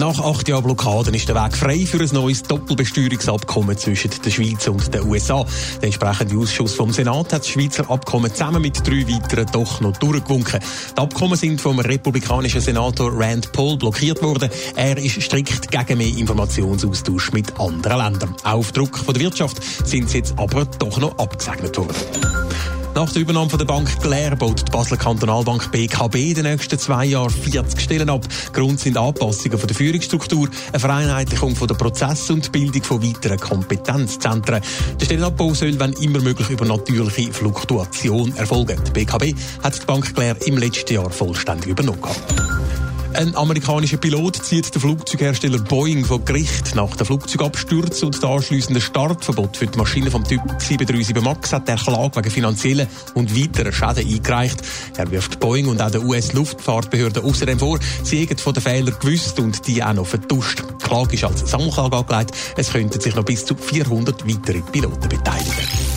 Nach acht Jahren Blockaden ist der Weg frei für ein neues Doppelbesteuerungsabkommen zwischen der Schweiz und den USA. Der entsprechende Ausschuss vom Senat hat das Schweizer Abkommen zusammen mit drei weiteren doch noch durchgewunken. Die Abkommen sind vom republikanischen Senator Rand Paul blockiert worden. Er ist strikt gegen mehr Informationsaustausch mit anderen Ländern. Auf Druck von der Wirtschaft sind sie jetzt aber doch noch abgesegnet worden. Nach der Übernahme der Bank Claire baut die Basler Kantonalbank BKB in den nächsten zwei Jahren 40 Stellen ab. Grund sind Anpassungen von der Führungsstruktur, eine Vereinheitlichung von der Prozesse und die Bildung von weiteren Kompetenzzentren. Der Stellenabbau soll, wenn immer möglich, über natürliche Fluktuation erfolgen. Die BKB hat die Bank Claire im letzten Jahr vollständig übernommen. Ein amerikanischer Pilot zieht den Flugzeughersteller Boeing vor Gericht. Nach dem Flugzeugabsturz und dem anschliessenden Startverbot für die Maschine vom Typ 737 MAX hat der Klage wegen finanzieller und weiterer Schäden eingereicht. Er wirft Boeing und auch der US-Luftfahrtbehörde außerdem vor, sie hätten von den Fehlern gewusst und die auch noch vertuscht. Die Klage ist als Sammelklage angelegt. Es könnten sich noch bis zu 400 weitere Piloten beteiligen.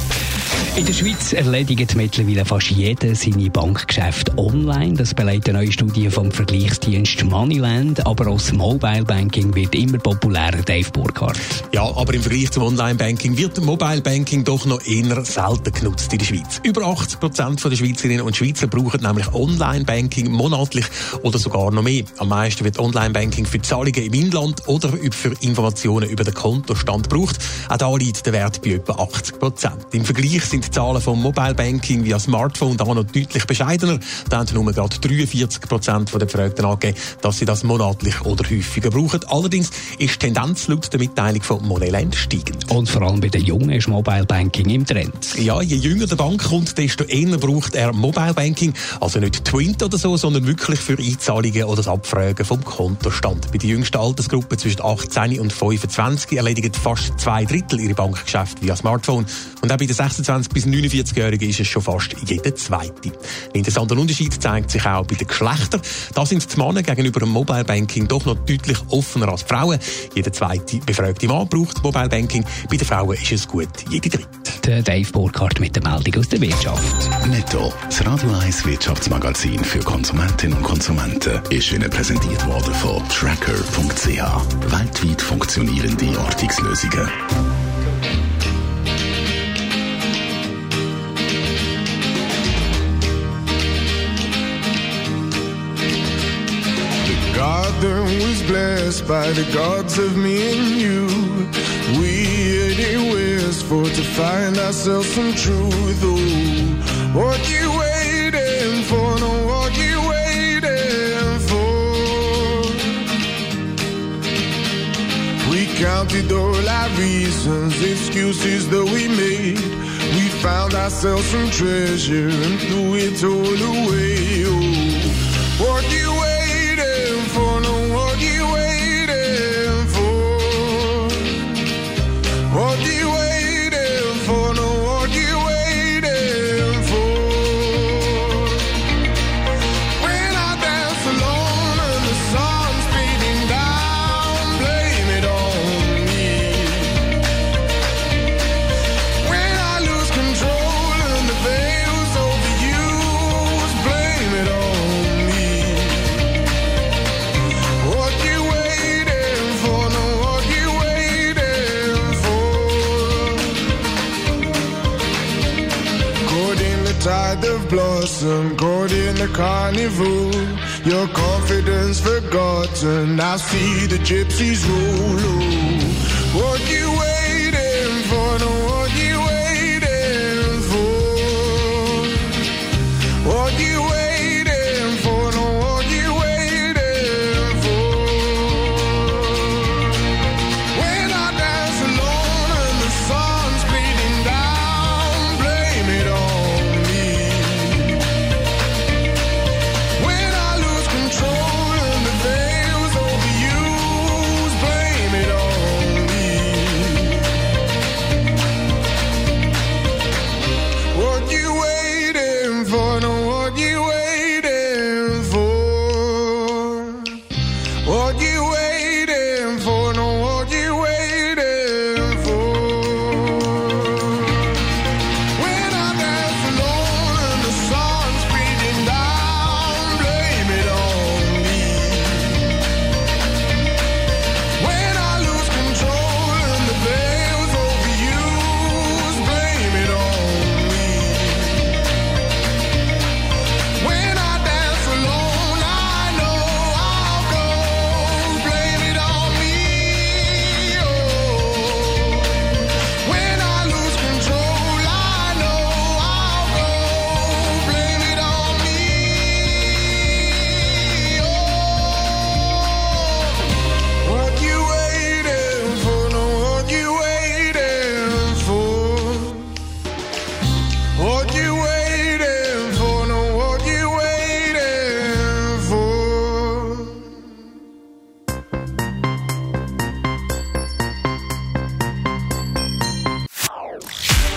In der Schweiz erledigt mittlerweile fast jeder seine Bankgeschäfte online. Das beleidigt eine neue Studie vom Vergleichsdienst Moneyland. Aber auch das Mobile Banking wird immer populärer, Dave Burkhardt. Ja, aber im Vergleich zum Online-Banking wird Mobile Banking doch noch eher selten genutzt in der Schweiz. Über 80 Prozent der Schweizerinnen und Schweizer brauchen nämlich Online-Banking monatlich oder sogar noch mehr. Am meisten wird Online-Banking für Zahlungen im Inland oder für Informationen über den Kontostand gebraucht. Auch da liegt der Wert bei etwa 80 Prozent. Im Vergleich sind die Zahlen vom Mobile Banking via Smartphone da noch deutlich bescheidener. Da haben nur gerade 43 Prozent der Befragten angegeben, dass sie das monatlich oder häufiger brauchen. Allerdings ist die Tendenz laut der Mitteilung von Moneland steigend. Und vor allem bei den Jungen ist Mobile Banking im Trend. Ja, je jünger der Bank kommt, desto eher braucht er Mobile Banking. Also nicht Twint oder so, sondern wirklich für Einzahlungen oder das Abfragen vom Kontostand. Bei der jüngsten Altersgruppe zwischen 18 und 25 erledigen fast zwei Drittel ihre Bankgeschäfte via Smartphone. Und auch bei den 26 bis 49-Jährigen ist es schon fast jeder Zweite. Ein interessanter Unterschied zeigt sich auch bei den Geschlechtern. Da sind die Männer gegenüber dem Mobile Banking doch noch deutlich offener als Frauen. Jeder zweite befragte Mann braucht Mobile Banking. Bei den Frauen ist es gut jede dritte. Der Dave Burkhardt mit der Meldung aus der Wirtschaft. Netto, das Radio 1 Wirtschaftsmagazin für Konsumentinnen und Konsumenten, ist Ihnen präsentiert worden von Tracker.ch. Weltweit funktionierende Ortungslösungen. Garden was blessed by the gods of me and you. We anywheres for to find ourselves some truth. Oh, what you waiting for? No, what you waiting for? We counted all our reasons, excuses that we made. We found ourselves some treasure and threw it all away. Oh, what you of blossom, caught in the carnival. Your confidence forgotten. I see the gypsies. Oh, What you